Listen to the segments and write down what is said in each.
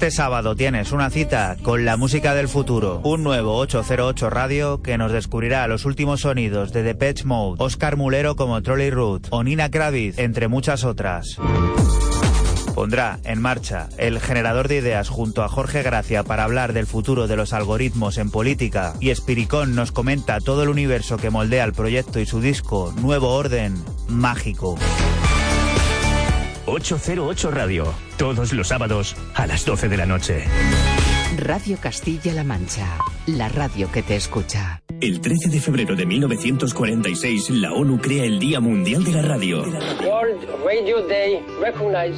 Este sábado tienes una cita con la música del futuro, un nuevo 808 Radio que nos descubrirá los últimos sonidos de Depeche Mode, Oscar Mulero como Trolley Root o Nina Kravitz, entre muchas otras. Pondrá en marcha el generador de ideas junto a Jorge Gracia para hablar del futuro de los algoritmos en política y Espiricón nos comenta todo el universo que moldea el proyecto y su disco Nuevo Orden Mágico. 808 Radio, todos los sábados a las 12 de la noche. Radio Castilla-La Mancha, la radio que te escucha. El 13 de febrero de 1946, la ONU crea el Día Mundial de la Radio.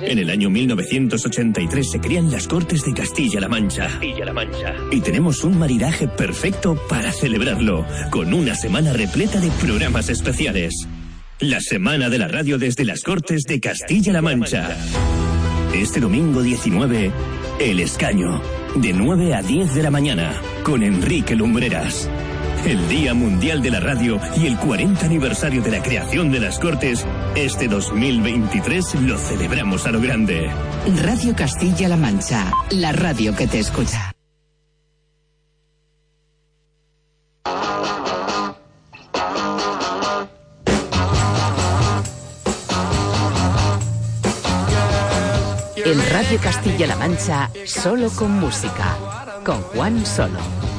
En el año 1983 se crean las Cortes de Castilla-La Mancha. Castilla-La Mancha. Y tenemos un maridaje perfecto para celebrarlo, con una semana repleta de programas especiales. La Semana de la Radio desde las Cortes de Castilla-La Mancha. Este domingo 19, El Escaño, de 9 a 10 de la mañana, con Enrique Lumbreras. El Día Mundial de la Radio y el 40 aniversario de la creación de las Cortes, este 2023 lo celebramos a lo grande. Radio Castilla-La Mancha, la radio que te escucha. En Radio Castilla-La Mancha, solo con música, con Juan Solo.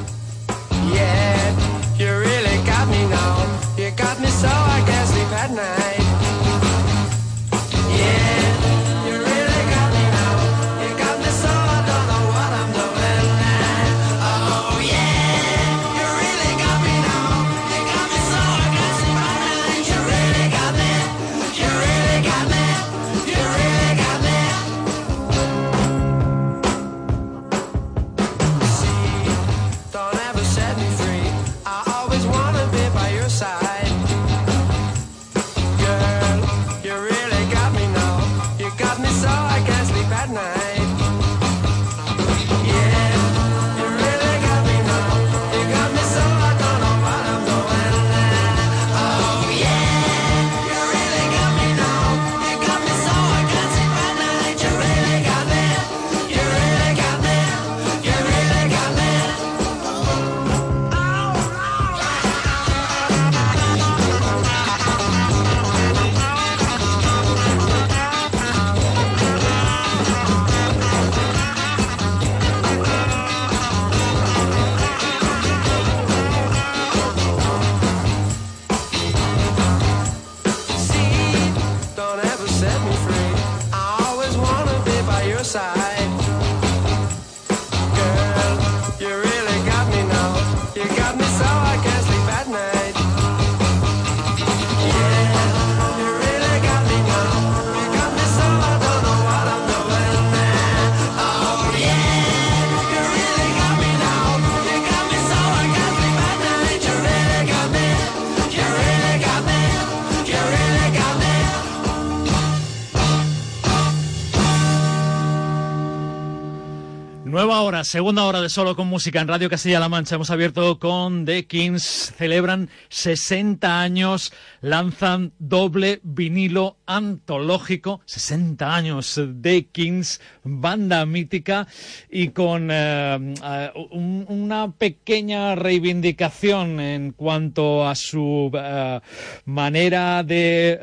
Segunda hora de solo con música en Radio Castilla-La Mancha. Hemos abierto con The Kings. Celebran 60 años, lanzan doble vinilo antológico. 60 años The Kings, banda mítica y con eh, eh, un- una pequeña reivindicación en cuanto a su eh, manera de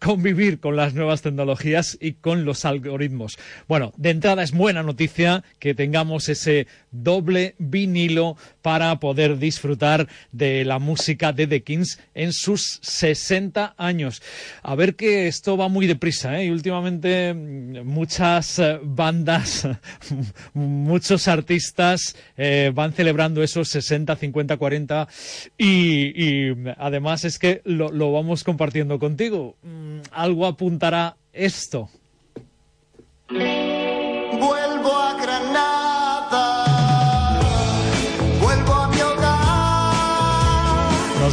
convivir con las nuevas tecnologías y con los algoritmos. Bueno, de entrada es buena noticia que tengamos ese doble vinilo para poder disfrutar de la música de The Kings en sus 60 años. A ver que esto va muy deprisa, ¿eh? Y últimamente mm, muchas eh, bandas, muchos artistas eh, van celebrando esos 60, 50, 40 y, además es que lo, lo vamos compartiendo contigo. Mm, Algo apuntará esto.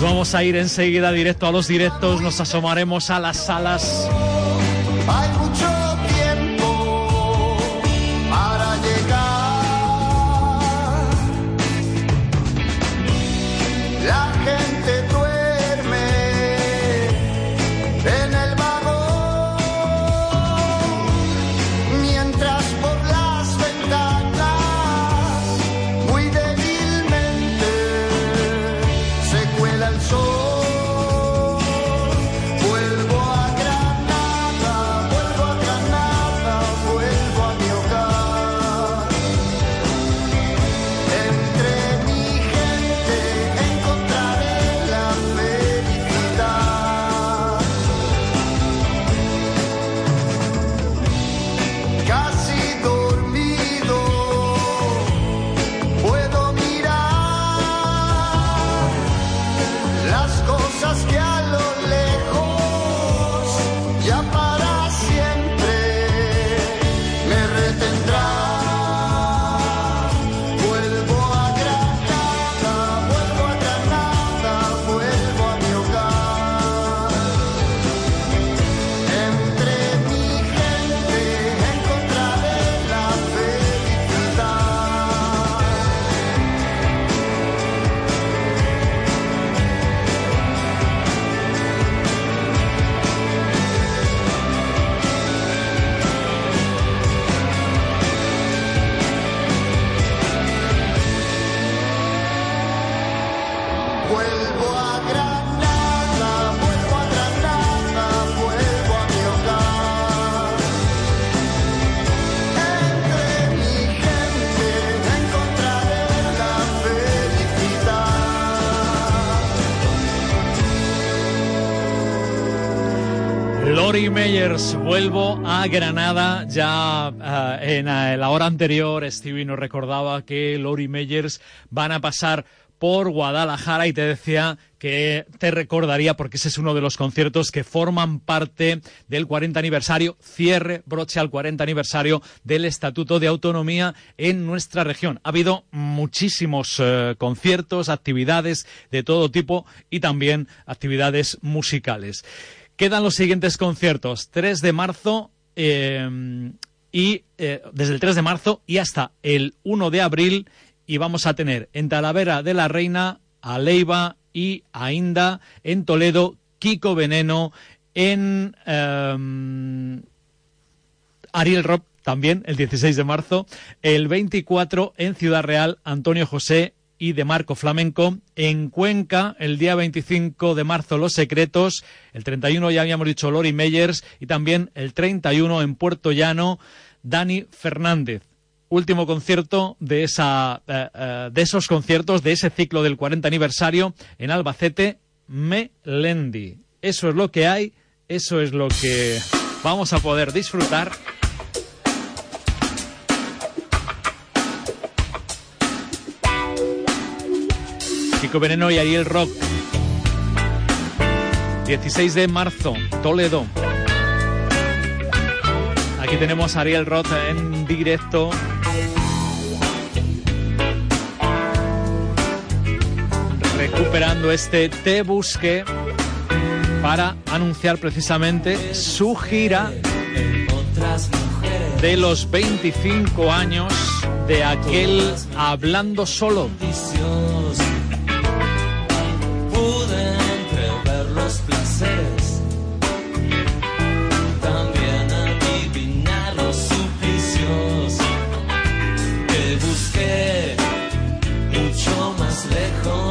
Vamos a ir enseguida directo a los directos, nos asomaremos a las salas. Lori Meyers, vuelvo a Granada. Ya eh, en eh, la hora anterior, Stevie nos recordaba que Lori Meyers van a pasar por Guadalajara y te decía que te recordaría porque ese es uno de los conciertos que forman parte del 40 aniversario, cierre, broche al 40 aniversario del Estatuto de Autonomía en nuestra región. Ha habido muchísimos eh, conciertos, actividades de todo tipo y también actividades musicales. Quedan los siguientes conciertos, 3 de marzo eh, y eh, desde el 3 de marzo y hasta el 1 de abril y vamos a tener en Talavera de la Reina, a Leiva y a Inda, en Toledo, Kiko Veneno, en eh, Ariel Rob también el 16 de marzo, el 24 en Ciudad Real, Antonio José y de Marco Flamenco. En Cuenca, el día 25 de marzo, Los Secretos. El 31 ya habíamos dicho Lori Meyers. Y también el 31 en Puerto Llano, Dani Fernández. Último concierto de, esa, eh, eh, de esos conciertos, de ese ciclo del 40 aniversario en Albacete, Melendi. Eso es lo que hay, eso es lo que vamos a poder disfrutar. Kiko Veneno y Ariel Rock. 16 de marzo, Toledo. Aquí tenemos a Ariel Roth en directo. Recuperando este Te Busque para anunciar precisamente su gira de los 25 años de aquel Hablando Solo. oddechom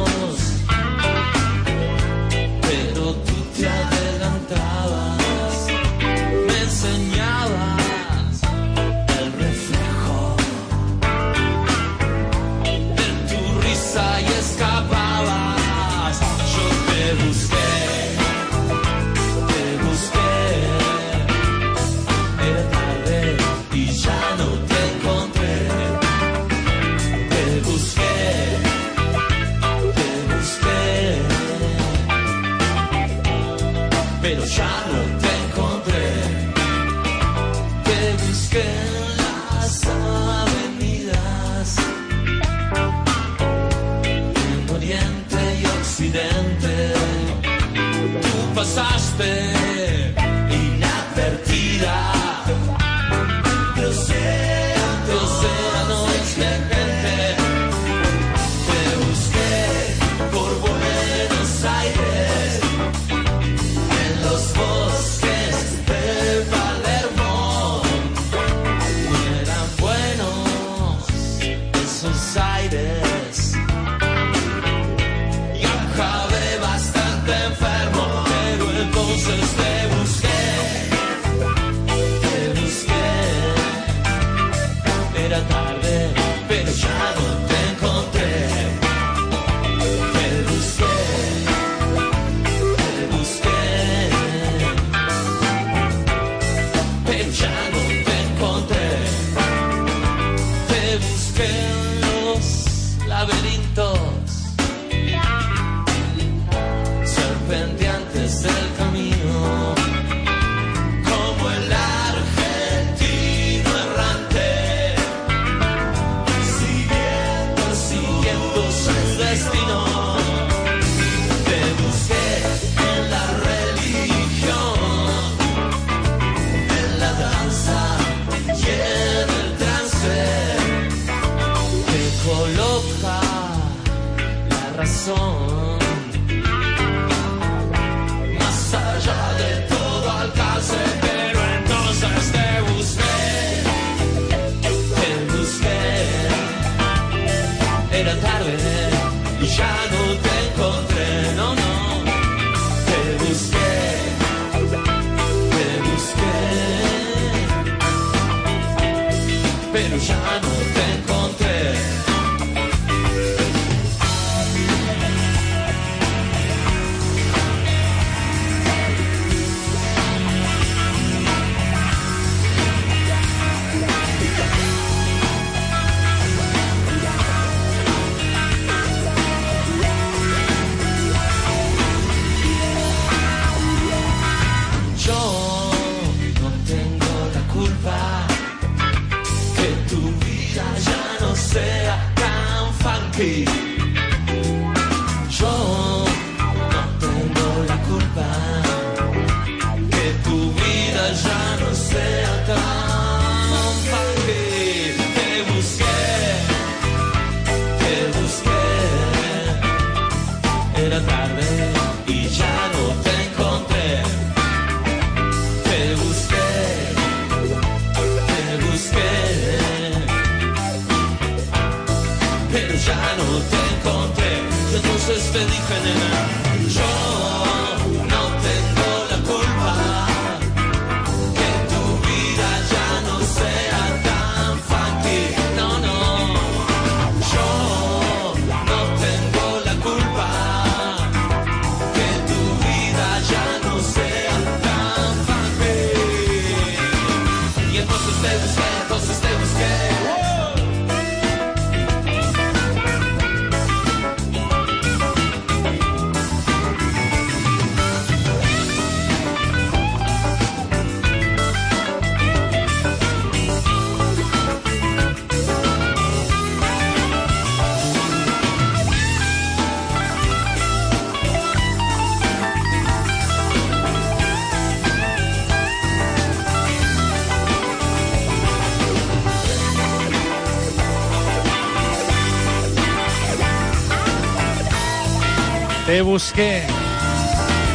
Te busqué.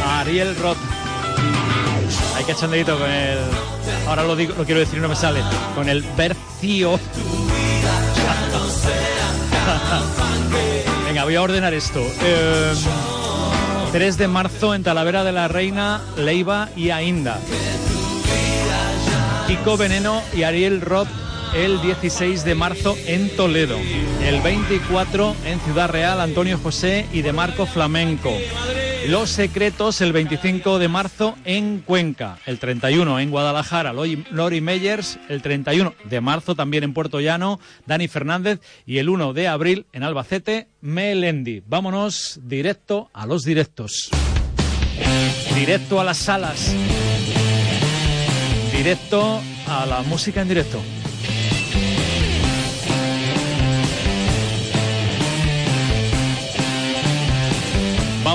Ariel Roth. Hay que echandito con el. Ahora lo digo, lo quiero decir y no me sale. Con el Bercio. Venga, voy a ordenar esto. Eh, 3 de marzo en Talavera de la Reina, Leiva y Ainda. Kiko Veneno y Ariel Roth el 16 de marzo en Toledo. El 24 en Ciudad Real, Antonio José y de Marco Flamenco. Los Secretos el 25 de marzo en Cuenca. El 31 en Guadalajara, Lori Meyers. El 31 de marzo también en Puerto Llano, Dani Fernández. Y el 1 de abril en Albacete, Melendi. Vámonos directo a los directos. Directo a las salas. Directo a la música en directo.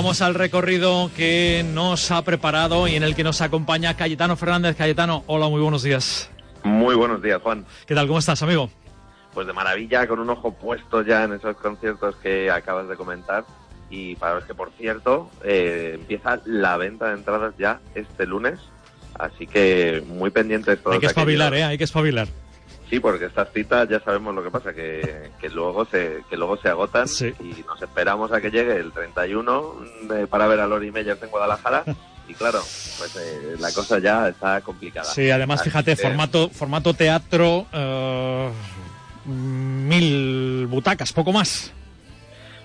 Vamos al recorrido que nos ha preparado y en el que nos acompaña Cayetano Fernández. Cayetano, hola, muy buenos días. Muy buenos días, Juan. ¿Qué tal? ¿Cómo estás, amigo? Pues de maravilla, con un ojo puesto ya en esos conciertos que acabas de comentar. Y para los que, por cierto, eh, empieza la venta de entradas ya este lunes. Así que muy pendientes todos. Hay que espabilar, aquellos- ¿eh? Hay que espabilar. Sí, porque estas citas ya sabemos lo que pasa, que, que luego se que luego se agotan Sí. y nos esperamos a que llegue el 31 eh, para ver a Lori Meyers en Guadalajara. Y claro, pues eh, la cosa ya está complicada. Sí, además, Así fíjate, que- formato, formato teatro, eh, mil butacas, poco más.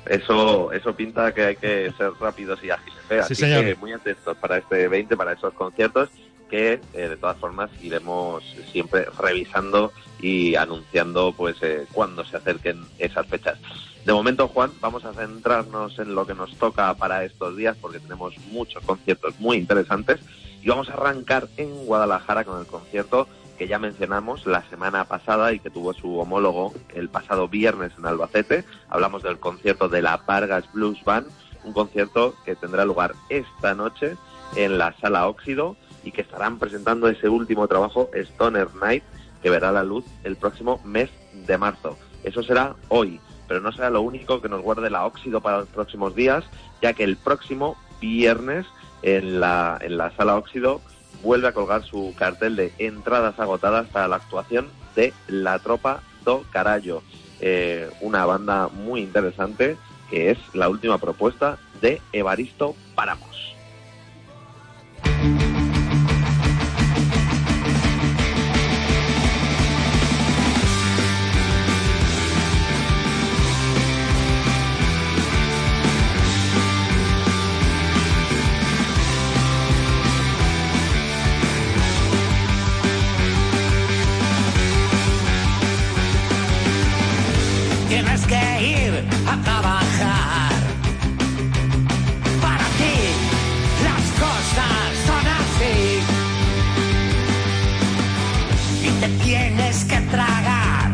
Eso, eso pinta que hay que ser rápidos y ágiles. ¿eh? Sí, Así señor. que muy atentos para este 20, para esos conciertos, que eh, de todas formas iremos siempre revisando y anunciando pues eh, cuando se acerquen esas fechas. De momento, Juan, vamos a centrarnos en lo que nos toca para estos días porque tenemos muchos conciertos muy interesantes y vamos a arrancar en Guadalajara con el concierto que ya mencionamos la semana pasada y que tuvo su homólogo el pasado viernes en Albacete. Hablamos del concierto de la Vargas Blues Band, un concierto que tendrá lugar esta noche en la Sala Óxido y que estarán presentando ese último trabajo, Stoner Night, que verá la luz el próximo mes de marzo. Eso será hoy, pero no será lo único que nos guarde la Óxido para los próximos días, ya que el próximo viernes en la, en la Sala Óxido vuelve a colgar su cartel de entradas agotadas para la actuación de La Tropa do Carallo, eh, una banda muy interesante que es la última propuesta de Evaristo Páramos. Que tragar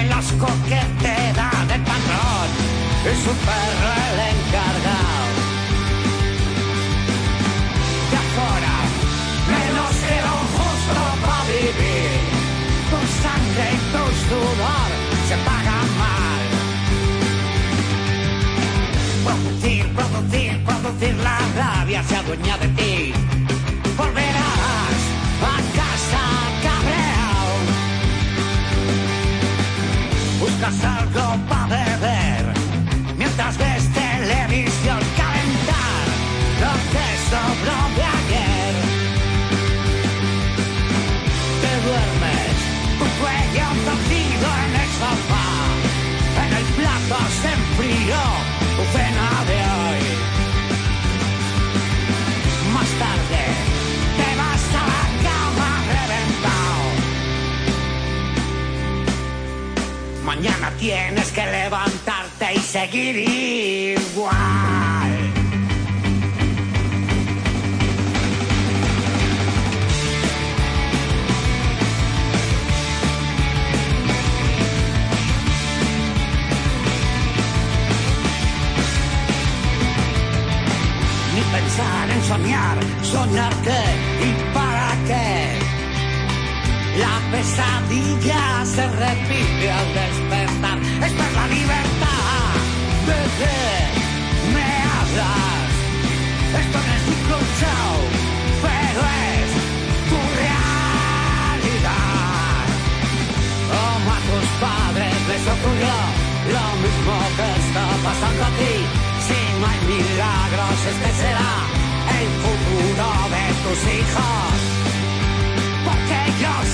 el asco que te da del patrón. Es un perro el encargado. De afuera, menos que lo justo para vivir. Tu sangre y tu sudor se pagan mal. Producir, producir, producir la rabia se adueña de ti. Buscas algo para tienes que levantarte y seguir igual. ni pensar en soñar, soñar qué y pesadilla se repite al despertar. Esta es la libertad. ¿De me hablas? Esto no es un pero es tu realidad. Como a tus padres les ocurrió lo mismo que está pasando a ti. Si no hay milagros, este será el futuro de tus hijos. Porque ellos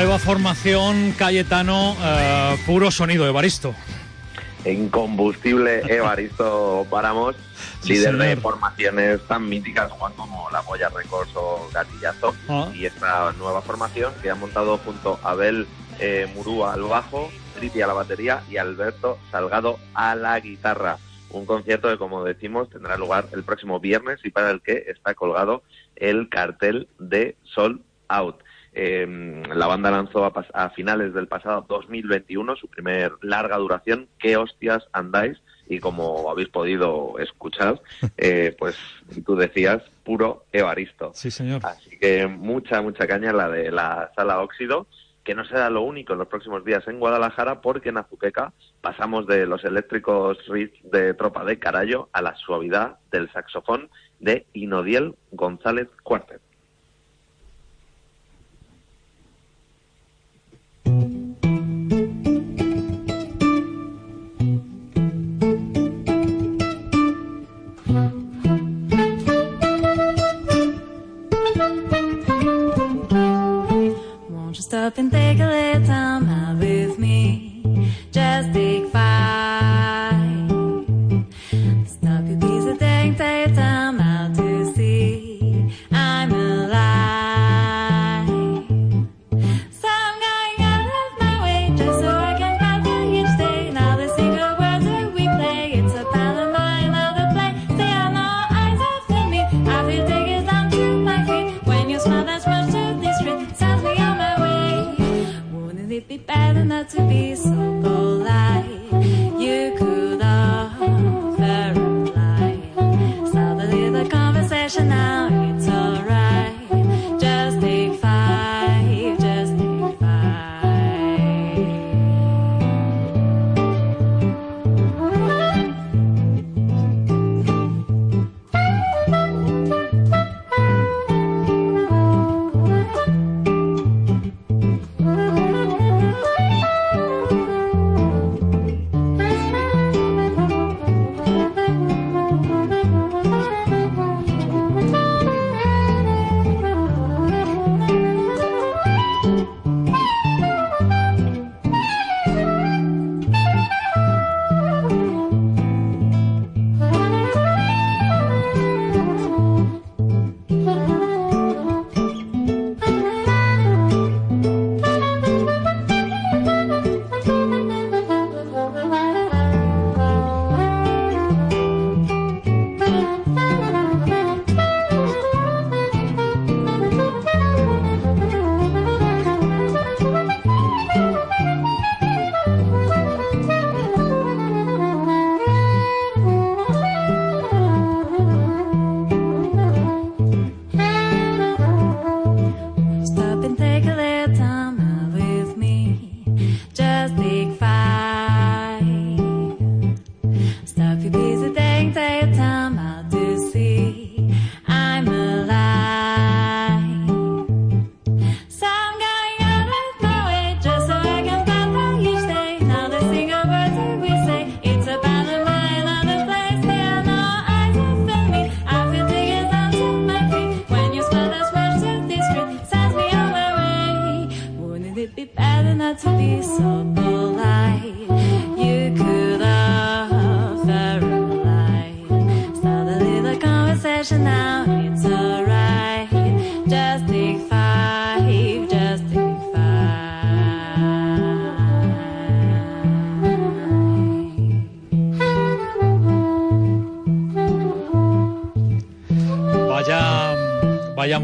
Nueva formación, Cayetano, eh, puro sonido, Evaristo. En combustible Evaristo Páramos, Sí, líder de formaciones tan míticas Juan como La Polla Records o Gatillazo. Ah. Y esta nueva formación que ha montado junto a Abel eh, Murúa al bajo, Triti a la batería y Alberto Salgado a la guitarra. Un concierto que, como decimos, tendrá lugar el próximo viernes y para el que está colgado el cartel de Sold Out. Eh, la banda lanzó a, a finales del pasado 2021 su primer larga duración, ¿Qué hostias andáis? Y como habéis podido escuchar, eh, pues tú decías, puro Evaristo. Sí, señor. Así que mucha, mucha caña la de la sala óxido, que no será lo único en los próximos días en Guadalajara, porque en Azuqueca pasamos de los eléctricos riffs de tropa de Carallo a la suavidad del saxofón de Inodiel González Cuartet. stop and take a little time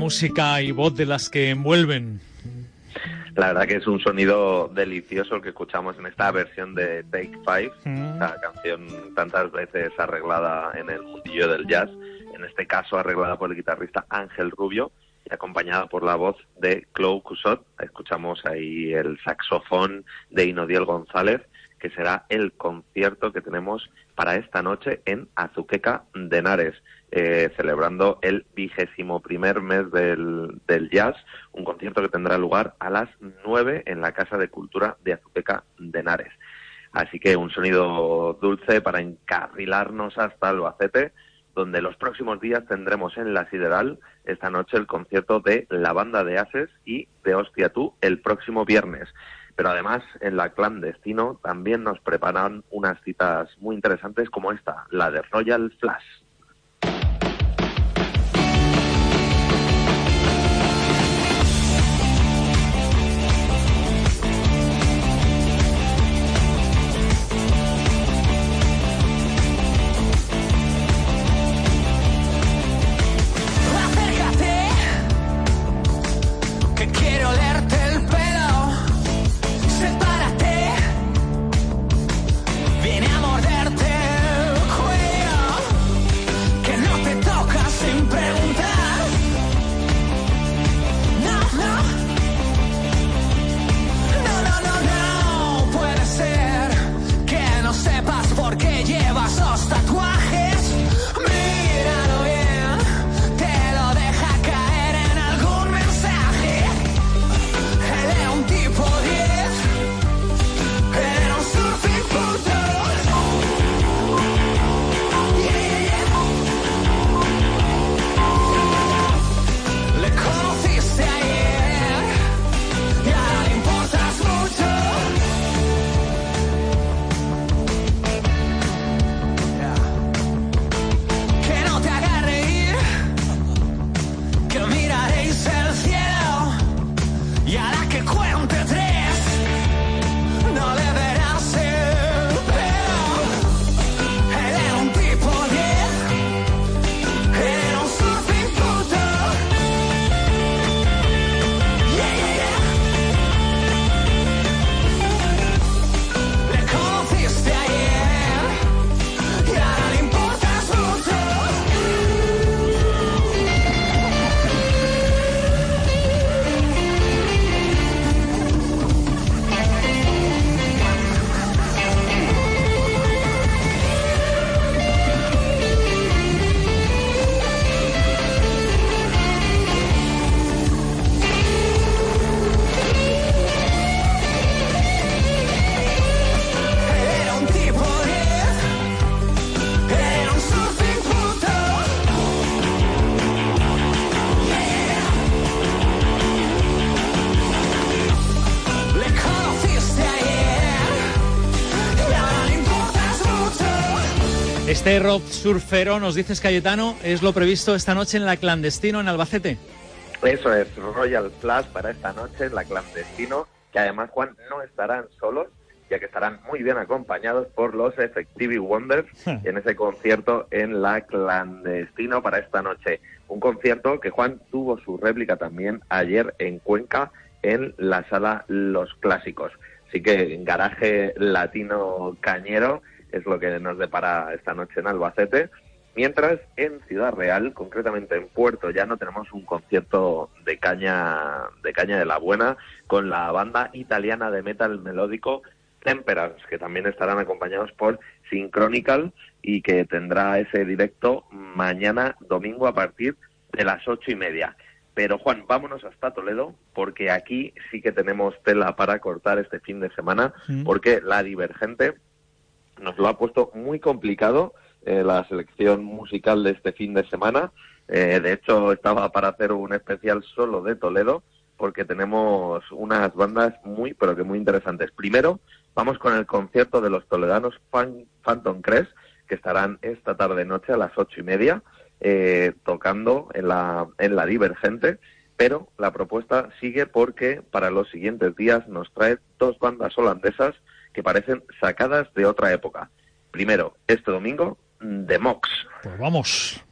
música y voz de las que envuelven. La verdad que es un sonido delicioso el que escuchamos en esta versión de Take Five, Mm. la canción tantas veces arreglada en el mundillo del jazz, en este caso arreglada por el guitarrista Ángel Rubio y acompañada por la voz de Chloe Cusot. Escuchamos ahí el saxofón de Inodiel González, que será el concierto que tenemos para esta noche en Azuqueca de Henares, eh, celebrando el vigésimo primer mes del, del jazz, un concierto que tendrá lugar a las nueve en la Casa de Cultura de Azuqueca de Henares. Así que un sonido dulce para encarrilarnos hasta Albacete, donde los próximos días tendremos en la Sideral esta noche el concierto de la banda de Ases y de Hostia Tú el próximo viernes. Pero además en la clandestino también nos preparan unas citas muy interesantes como esta, la de Royal Flash. Este rock surfero, nos dices Cayetano, es lo previsto esta noche en la clandestino en Albacete. Eso es Royal Flash para esta noche en la clandestino, que además Juan no estarán solos, ya que estarán muy bien acompañados por los Effectivity Wonders en ese concierto en la clandestino para esta noche. Un concierto que Juan tuvo su réplica también ayer en Cuenca en la sala Los Clásicos. Así que en garaje latino cañero es lo que nos depara esta noche en Albacete. Mientras en Ciudad Real, concretamente en Puerto Llano, tenemos un concierto de caña de caña de la buena con la banda italiana de metal melódico Temperance, que también estarán acompañados por Synchronical y que tendrá ese directo mañana domingo a partir de las ocho y media. Pero Juan, vámonos hasta Toledo, porque aquí sí que tenemos tela para cortar este fin de semana, porque la Divergente nos lo ha puesto muy complicado eh, la selección musical de este fin de semana. Eh, de hecho, estaba para hacer un especial solo de Toledo, porque tenemos unas bandas muy, pero que muy interesantes. Primero, vamos con el concierto de los toledanos Fan- Phantom Crest, que estarán esta tarde noche a las ocho y media, eh, tocando en la, en la Divergente. Pero la propuesta sigue porque para los siguientes días nos trae dos bandas holandesas que parecen sacadas de otra época. Primero, este domingo, The Mox. Pues vamos.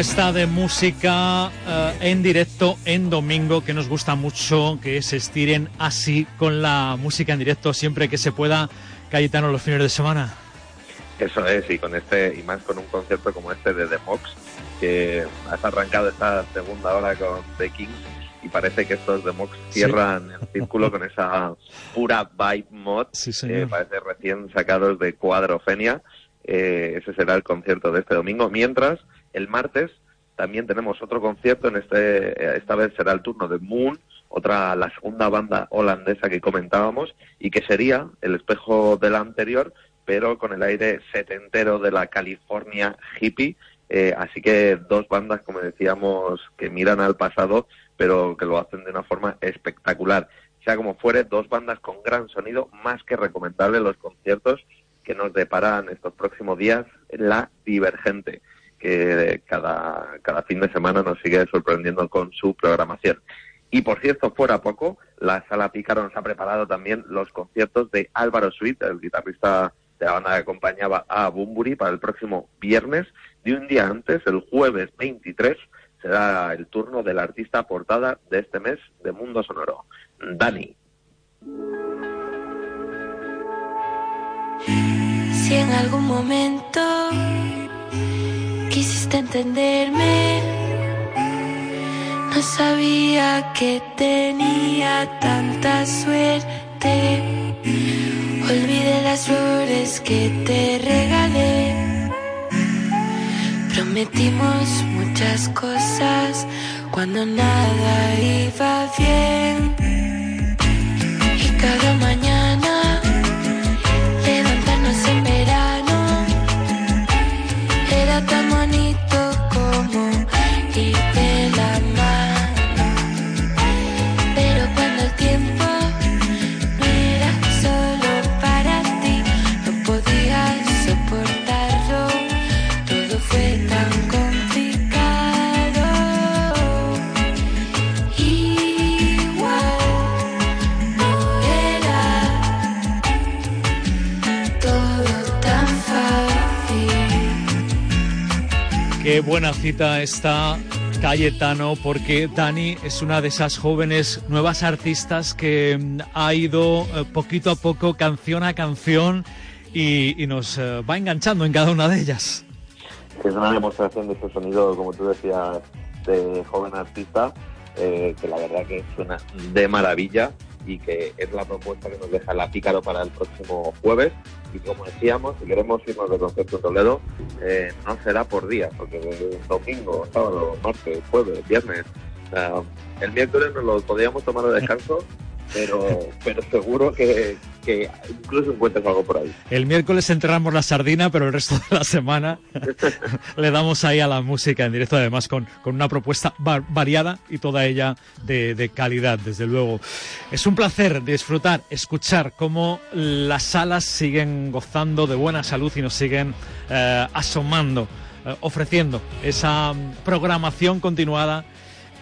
Propuesta de música eh, en directo en domingo que nos gusta mucho que se estiren así con la música en directo siempre que se pueda. Cayetano los fines de semana. Eso es, y con este, y más con un concierto como este de The Mox, que has arrancado esta segunda hora con The Kings, y parece que estos The Mox cierran el círculo con esa pura vibe mod, señor. que parece recién sacados de Cuadrofenia. Eh, ese será el concierto de este domingo. Mientras, el martes también tenemos otro concierto, en este, eh, esta vez será el turno de Moon, otra, la segunda banda holandesa que comentábamos, y que sería el espejo de la anterior, pero con el aire setentero de la California hippie. Eh, así que dos bandas, como decíamos, que miran al pasado, pero que lo hacen de una forma espectacular. Sea como fuere, dos bandas con gran sonido, más que recomendable los conciertos que nos deparan estos próximos días La Divergente, que cada, cada fin de semana nos sigue sorprendiendo con su programación. Y por cierto, fuera poco, la Sala Pícaro nos ha preparado también los conciertos de Álvaro Sweet, el guitarrista de la banda que acompañaba a Bumburi, para el próximo viernes. De un día antes, el jueves 23, será el turno del artista portada de este mes de Mundo Sonoro, Dani. Si en algún momento quisiste entenderme, no sabía que tenía tanta suerte. Olvidé las flores que te regalé. Prometimos muchas cosas cuando nada iba bien. Y cada mañana levantarnos en verano era tan bonito como Buena cita está Cayetano, porque Dani es una de esas jóvenes nuevas artistas que mm, ha ido eh, poquito a poco, canción a canción, y, nos eh, va enganchando en cada una de ellas. Es una demostración de ese sonido, como tú decías, de joven artista, eh, que la verdad que suena de maravilla y que es la propuesta que nos deja la Pícaro para el próximo jueves. Y como decíamos, si queremos irnos de concierto en Toledo, eh, no será por día, porque domingo, sábado, martes, jueves, viernes, el miércoles nos lo podíamos tomar de descanso pero, pero seguro que, que incluso encuentres algo por ahí. El miércoles enterramos la sardina, pero el resto de la semana le damos ahí a la música en directo, además con, con una propuesta va- variada y toda ella de, de calidad, desde luego. Es un placer disfrutar, escuchar cómo las salas siguen gozando de buena salud y nos siguen eh, asomando, eh, ofreciendo esa mm, programación continuada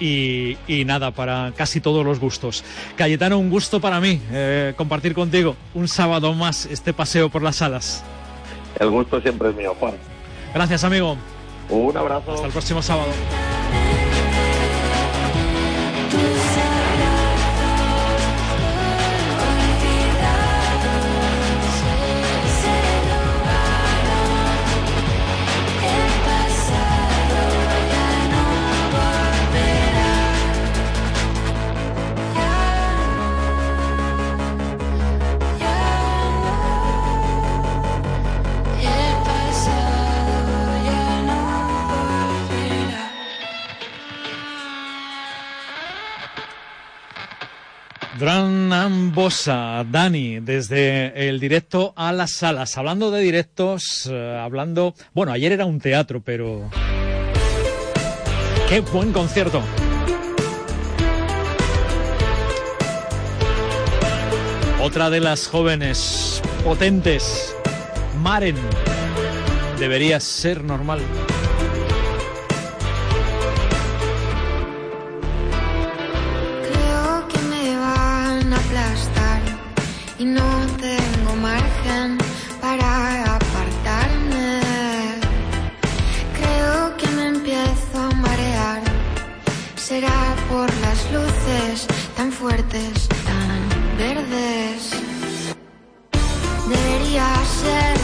y, y nada, para casi todos los gustos. Cayetano, un gusto para mí eh, compartir contigo un sábado más este paseo por las salas. El gusto siempre es mío, Juan. Gracias, amigo. Un abrazo. Hasta el próximo sábado. Gran Ambosa, Dani, desde el directo a las salas. Hablando de directos, eh, hablando... Bueno, ayer era un teatro, pero... ¡Qué buen concierto! Otra de las jóvenes potentes, Maren, debería ser normal. Fuertes, tan verdes. Debería ser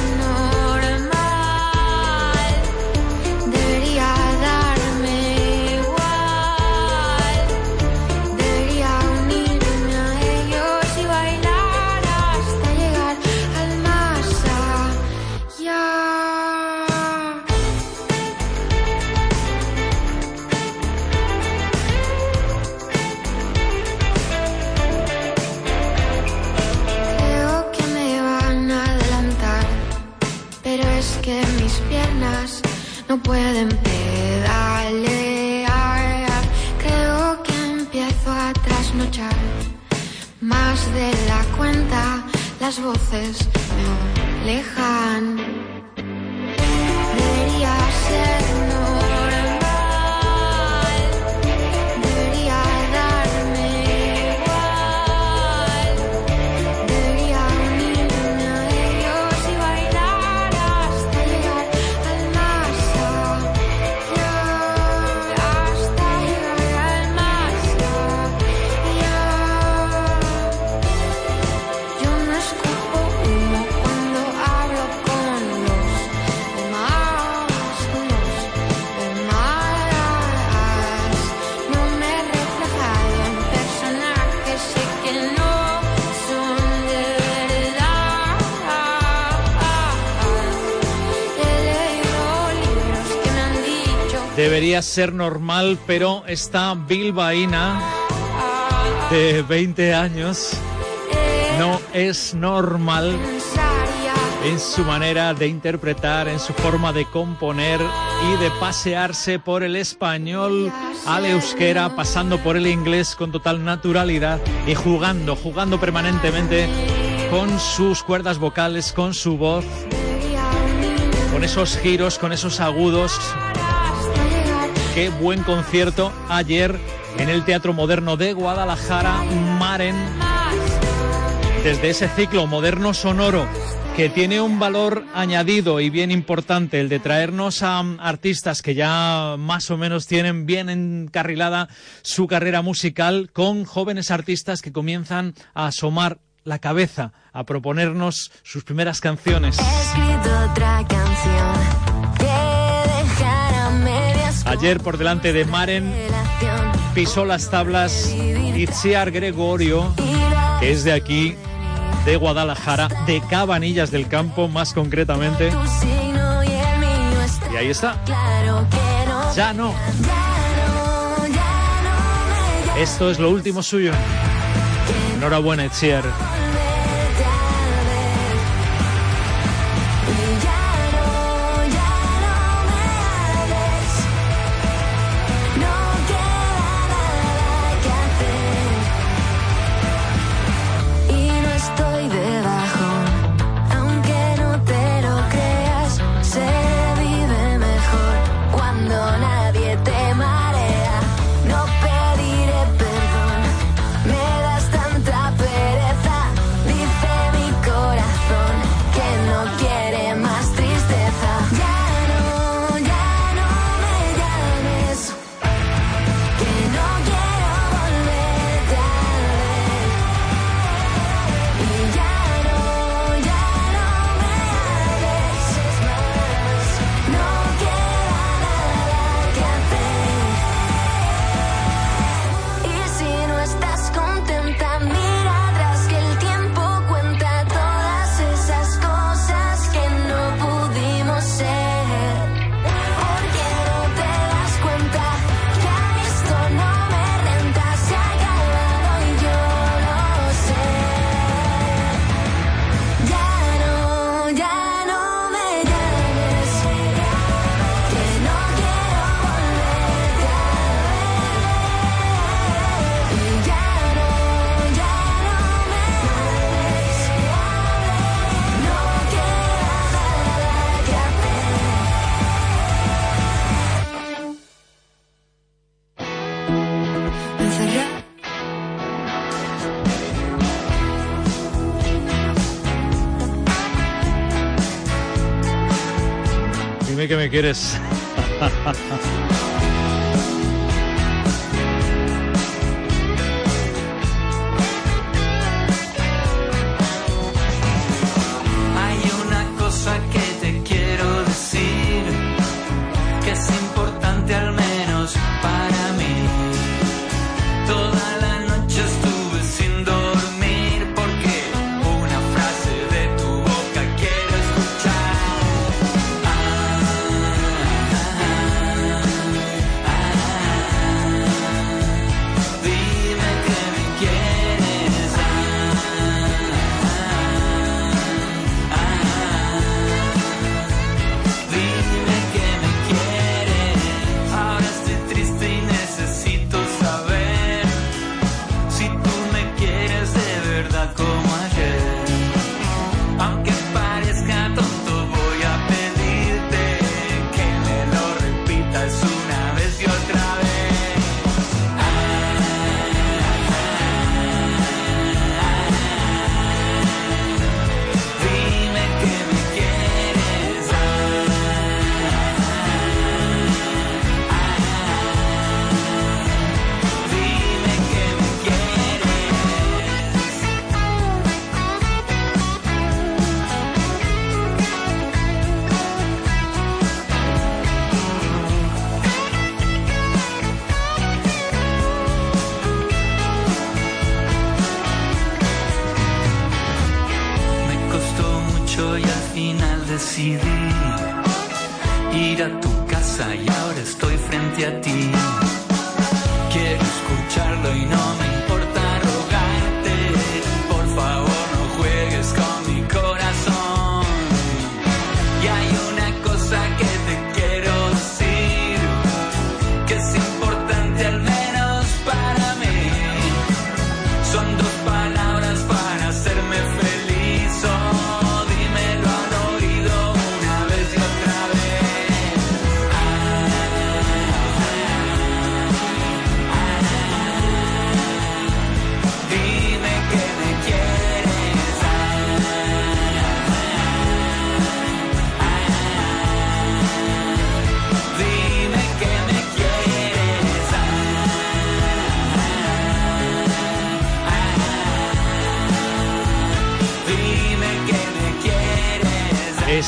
Las voces me alejan. Ser normal, pero esta bilbaína de 20 años no es normal en su manera de interpretar, en su forma de componer y de pasearse por el español al euskera, pasando por el inglés con total naturalidad y jugando, jugando permanentemente con sus cuerdas vocales, con su voz, con esos giros, con esos agudos. Qué buen concierto ayer en el Teatro Moderno de Guadalajara, Maren, desde ese ciclo moderno sonoro que tiene un valor añadido y bien importante, el de traernos a artistas que ya más o menos tienen bien encarrilada su carrera musical con jóvenes artistas que comienzan a asomar la cabeza, a proponernos sus primeras canciones. escrito otra canción Ayer por delante de Maren pisó las tablas Itziar Gregorio, que es de aquí, de Guadalajara, de Cabanillas del Campo más concretamente. Y ahí está. Ya no. Esto es lo último suyo. Enhorabuena, Itziar. Figueres.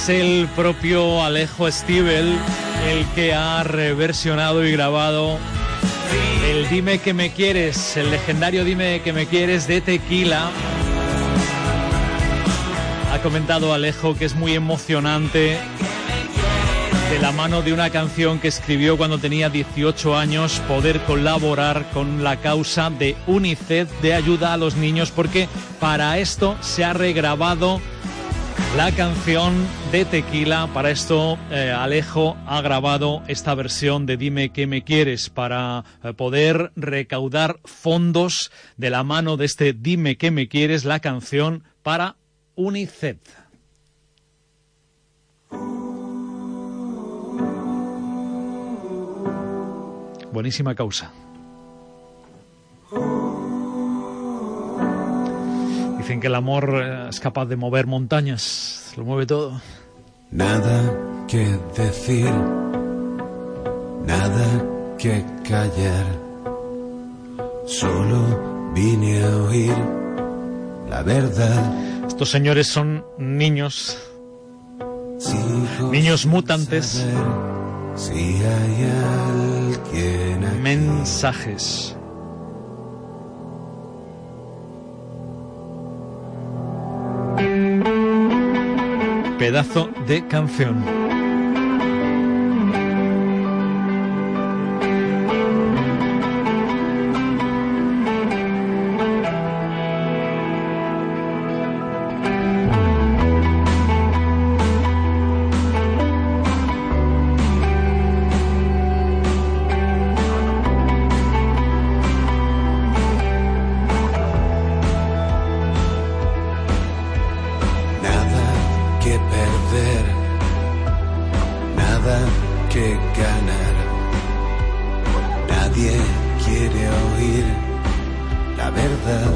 es el propio Alejo Stivel el que ha reversionado y grabado el Dime que me quieres, el legendario Dime que me quieres de Tequila. Ha comentado Alejo que es muy emocionante de la mano de una canción que escribió cuando tenía 18 años, poder colaborar con la causa de UNICEF de ayuda a los niños, porque para esto se ha regrabado la canción de Tequila. Para esto, eh, Alejo ha grabado esta versión de Dime que me quieres para eh, poder recaudar fondos de la mano de este Dime que me quieres, la canción para UNICEF. Buenísima causa. Dicen que el amor eh, es capaz de mover montañas, lo mueve todo. Nada que decir, nada que callar. Solo vine a oír la verdad. Estos señores son niños, Sigo niños mutantes, Si hay alguien aquí. mensajes. Pedazo de canción. Ganar. Nadie quiere oír la verdad.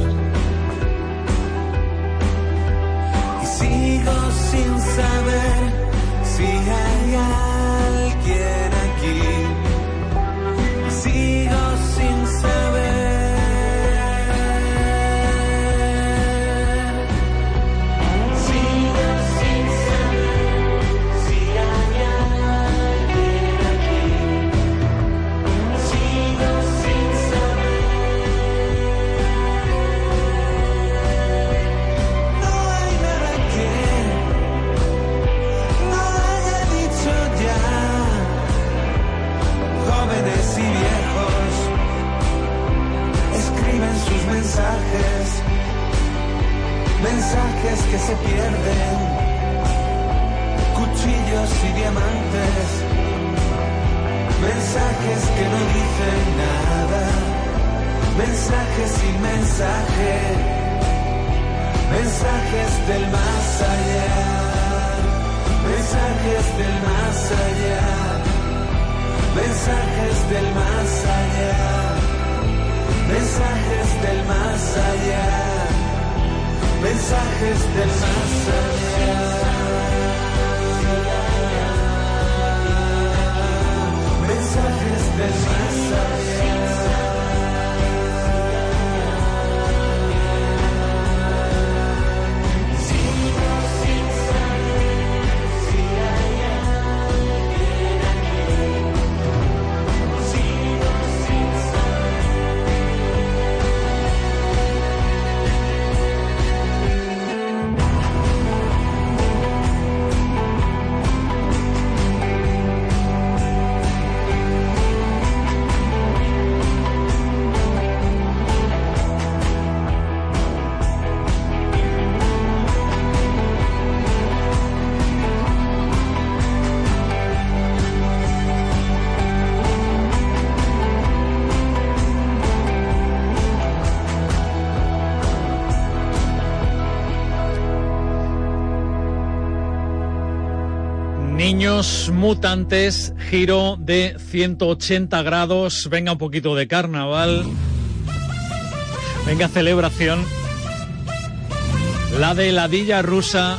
Y sigo sin saber si hay que se pierden, cuchillos y diamantes, mensajes que no dicen nada, mensajes sin mensaje, mensajes del más allá, mensajes del más allá, mensajes del más allá, mensajes del más allá mensajes del más allá. Mensajes del más allá. Mutantes, giro de 180 grados. Venga un poquito de carnaval. Venga celebración. La de heladilla rusa.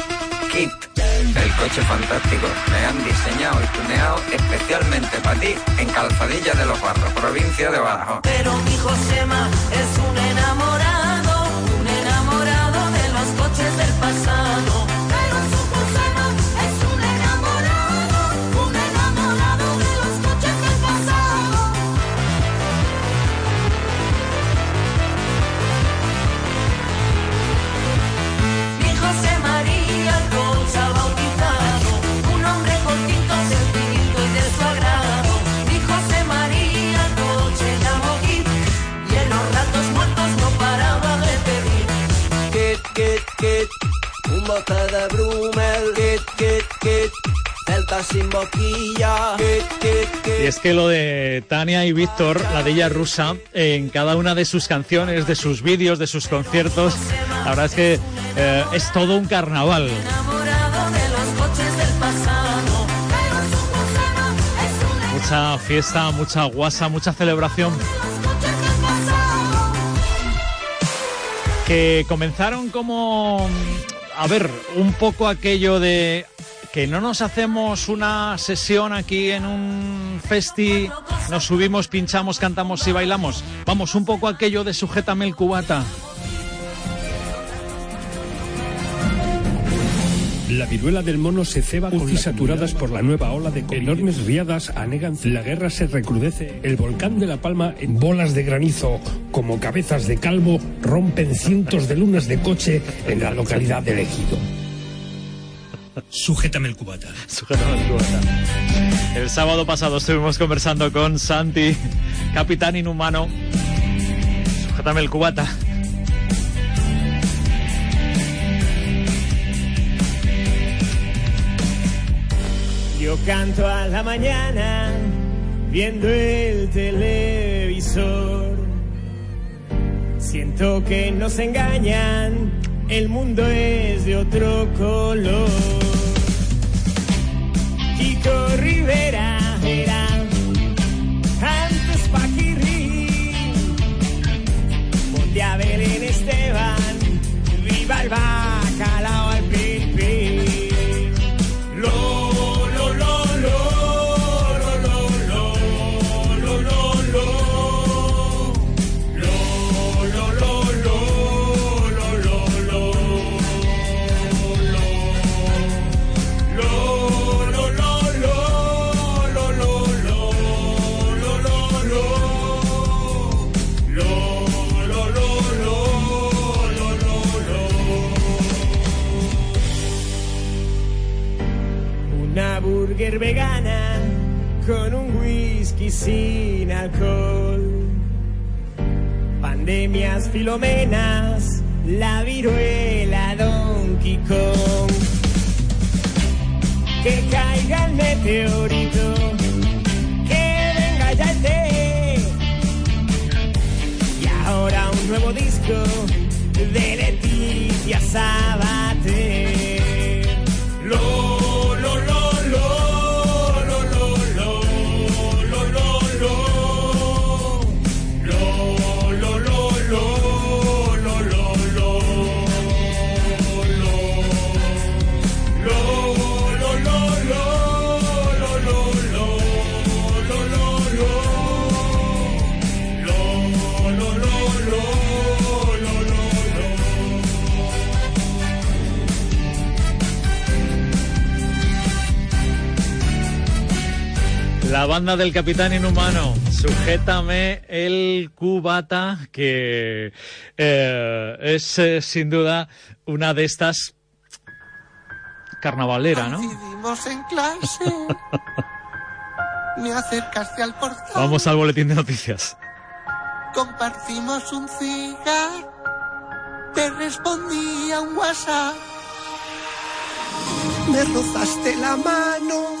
Coche fantástico. Me han diseñado y tuneado especialmente para ti en Calzadilla de los Barros, provincia de Badajoz. Pero mi Josema es un enamorado, un bote de Brumel. Kit, kit, kit, celta sin boquilla. Kit, kit, kit. Y es que lo de Tania y Víctor, la de ella rusa, en cada una de sus canciones, de sus vídeos, de sus conciertos, la verdad es que eh, es todo un carnaval. Mucha fiesta, mucha guasa, mucha celebración. Que comenzaron como, a ver, un poco aquello de que no nos hacemos una sesión aquí en un festi, nos subimos, pinchamos, cantamos y bailamos. Vamos, un poco aquello de sujétame el cubata. La viruela del mono se ceba con saturadas por la nueva ola de enormes riadas anegan. La guerra se recrudece. El volcán de La Palma en bolas de granizo como cabezas de calvo rompen cientos de lunas de coche en la localidad de Ejido. Sujétame el cubata. Sujétame el cubata. El sábado pasado estuvimos conversando con Santi, capitán inhumano. Sujétame el cubata. Yo canto a la mañana viendo el televisor. Siento que nos engañan, el mundo es de otro color. Kiko Rivera era antes Paquirri, Ponte a Belén Esteban, viva el bacalao vegana con un whisky sin alcohol. Pandemias filomenas, la viruela Donkey Kong. Que caiga el meteorito, que venga ya el té. Y ahora un nuevo disco de Leticia Sabater. Banda del Capitán Inhumano, sujétame el cubata, que eh, es eh, sin duda una de estas carnavalera, ¿no? En clase. Me acercaste al portal. Vamos al boletín de noticias. Compartimos un cigar. Te respondí a un WhatsApp. Me rozaste la mano.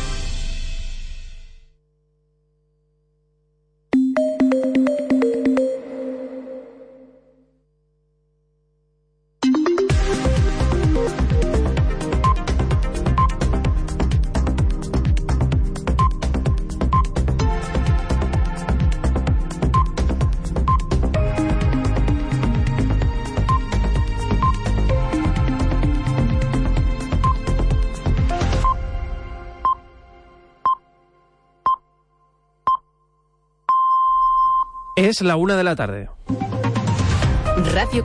Es la una de la tarde.